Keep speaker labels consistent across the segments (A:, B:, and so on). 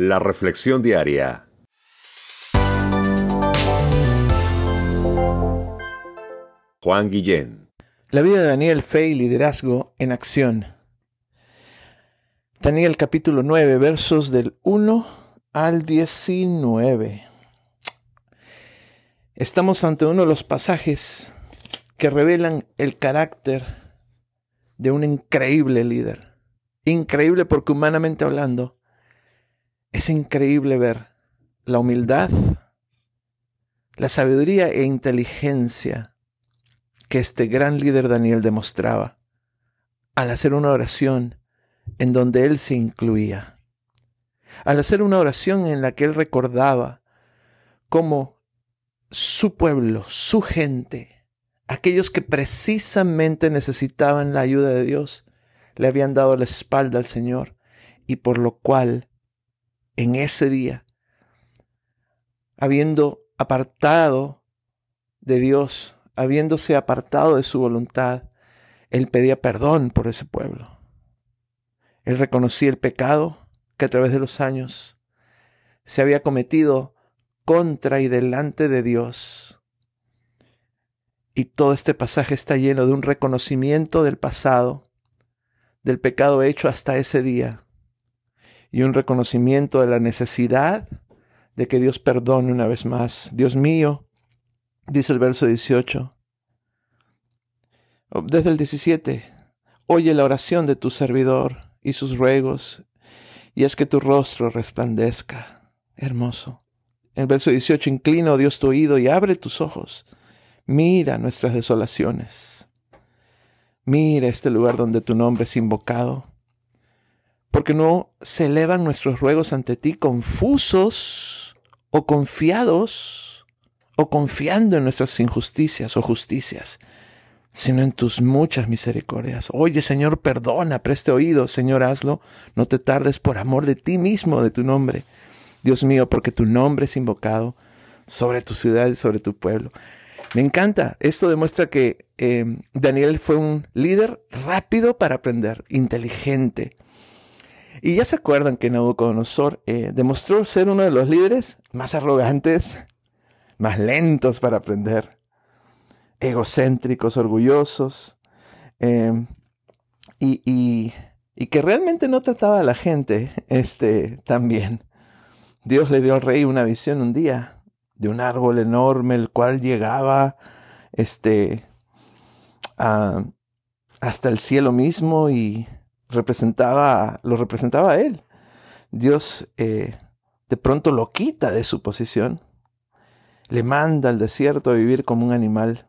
A: La Reflexión Diaria. Juan Guillén.
B: La vida de Daniel Fe y liderazgo en acción. Daniel capítulo 9, versos del 1 al 19. Estamos ante uno de los pasajes que revelan el carácter de un increíble líder. Increíble porque humanamente hablando, es increíble ver la humildad, la sabiduría e inteligencia que este gran líder Daniel demostraba al hacer una oración en donde él se incluía, al hacer una oración en la que él recordaba cómo su pueblo, su gente, aquellos que precisamente necesitaban la ayuda de Dios, le habían dado la espalda al Señor y por lo cual en ese día, habiendo apartado de Dios, habiéndose apartado de su voluntad, él pedía perdón por ese pueblo. Él reconocía el pecado que a través de los años se había cometido contra y delante de Dios. Y todo este pasaje está lleno de un reconocimiento del pasado, del pecado hecho hasta ese día, y un reconocimiento de la necesidad de que Dios perdone una vez más. Dios mío, dice el verso 18, desde el 17, oye la oración de tu servidor y sus ruegos, y es que tu rostro resplandezca. Hermoso. El verso 18, inclina, oh Dios, tu oído y abre tus ojos. Mira nuestras desolaciones. Mira este lugar donde tu nombre es invocado. Porque no se elevan nuestros ruegos ante ti confusos o confiados o confiando en nuestras injusticias o justicias sino en tus muchas misericordias. Oye, Señor, perdona, preste oído, Señor, hazlo. No te tardes por amor de ti mismo, de tu nombre. Dios mío, porque tu nombre es invocado sobre tu ciudad y sobre tu pueblo. Me encanta. Esto demuestra que eh, Daniel fue un líder rápido para aprender, inteligente. Y ya se acuerdan que Nabucodonosor eh, demostró ser uno de los líderes más arrogantes, más lentos para aprender egocéntricos, orgullosos, em, y, que realmente no trataba a la gente este, tan bien. Dios le dio al rey una visión un día de un árbol enorme, el cual llegaba este, hasta el cielo mismo y representaba, lo representaba a él. Dios eh, de pronto lo quita de su posición, le manda al desierto a vivir como un animal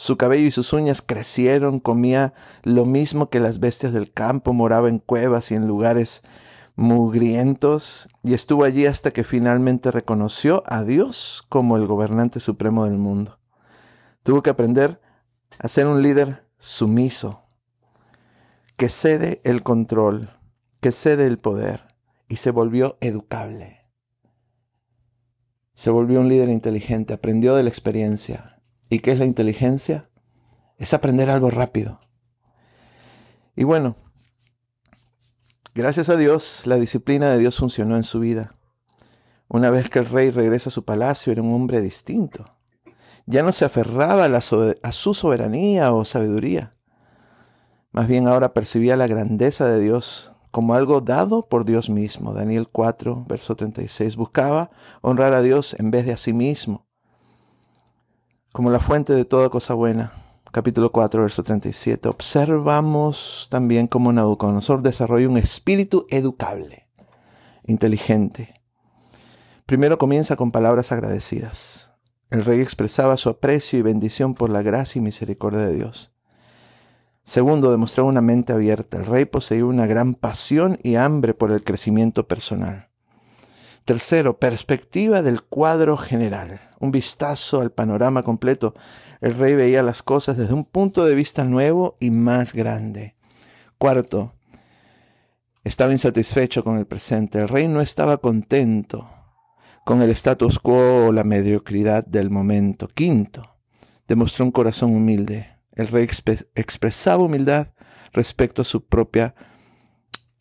B: su cabello y sus uñas crecieron, comía lo mismo que las bestias del campo, moraba en cuevas y en lugares mugrientos, y estuvo allí hasta que finalmente reconoció a Dios como el gobernante supremo del mundo. Tuvo que aprender a ser un líder sumiso, que cede el control, que cede el poder, y se volvió educable. Se volvió un líder inteligente, aprendió de la experiencia, ¿Y qué es la inteligencia? Es aprender algo rápido. Y bueno, gracias a Dios, la disciplina de Dios funcionó en su vida. Una vez que el rey regresa a su palacio, era un hombre distinto. Ya no se aferraba a, a su soberanía o sabiduría. Más bien ahora percibía la grandeza de Dios como algo dado por Dios mismo. Daniel 4, verso 36. Buscaba honrar a Dios en vez de a sí mismo como la fuente de toda cosa buena. Capítulo 4, verso 37. Observamos también cómo Nabucodonosor desarrolla un espíritu educable, inteligente. Primero comienza con palabras agradecidas. El rey expresaba su aprecio y bendición por la gracia y misericordia de Dios. Segundo, demostró una mente abierta. El rey poseía una gran pasión y hambre por el crecimiento personal. Tercero, perspectiva del cuadro general, un vistazo al panorama completo. El rey veía las cosas desde un punto de vista nuevo y más grande. Cuarto, estaba insatisfecho con el presente. El rey no estaba contento con el status quo o la mediocridad del momento. Quinto, demostró un corazón humilde. El rey expresaba humildad respecto a su propia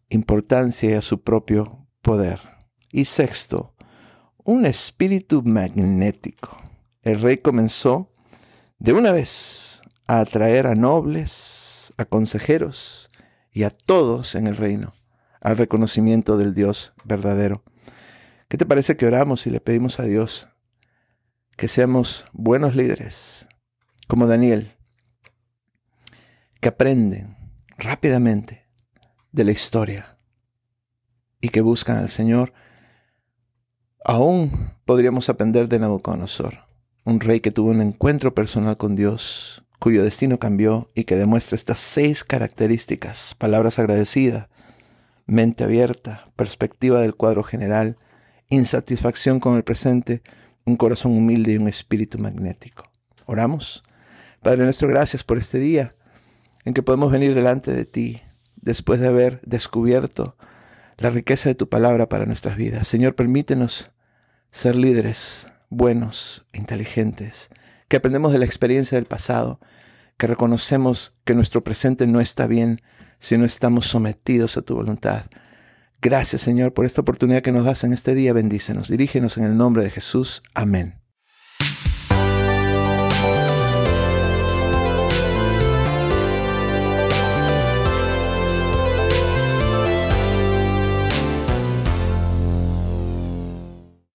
B: importancia y a su propio poder. Y sexto, un espíritu magnético. El rey comenzó de una vez a atraer a nobles, a consejeros y a todos en el reino al reconocimiento del Dios verdadero. ¿Qué te parece que oramos y le pedimos a Dios que seamos buenos líderes, como Daniel, que aprenden rápidamente de la historia y que buscan al Señor? Aún podríamos aprender de Nabucodonosor, un rey que tuvo un encuentro personal con Dios, cuyo destino cambió y que demuestra estas seis características, palabras agradecidas, mente abierta, perspectiva del cuadro general, insatisfacción con el presente, un corazón humilde y un espíritu magnético. Oramos. Padre nuestro, gracias por este día en que podemos venir delante de ti después de haber descubierto la riqueza de tu palabra para nuestras vidas. Señor, permítenos ser líderes buenos, inteligentes, que aprendemos de la experiencia del pasado, que reconocemos que nuestro presente no está bien si no estamos sometidos a tu voluntad. Gracias Señor por esta oportunidad que nos das en este día. Bendícenos, dirígenos en el nombre de Jesús. Amén.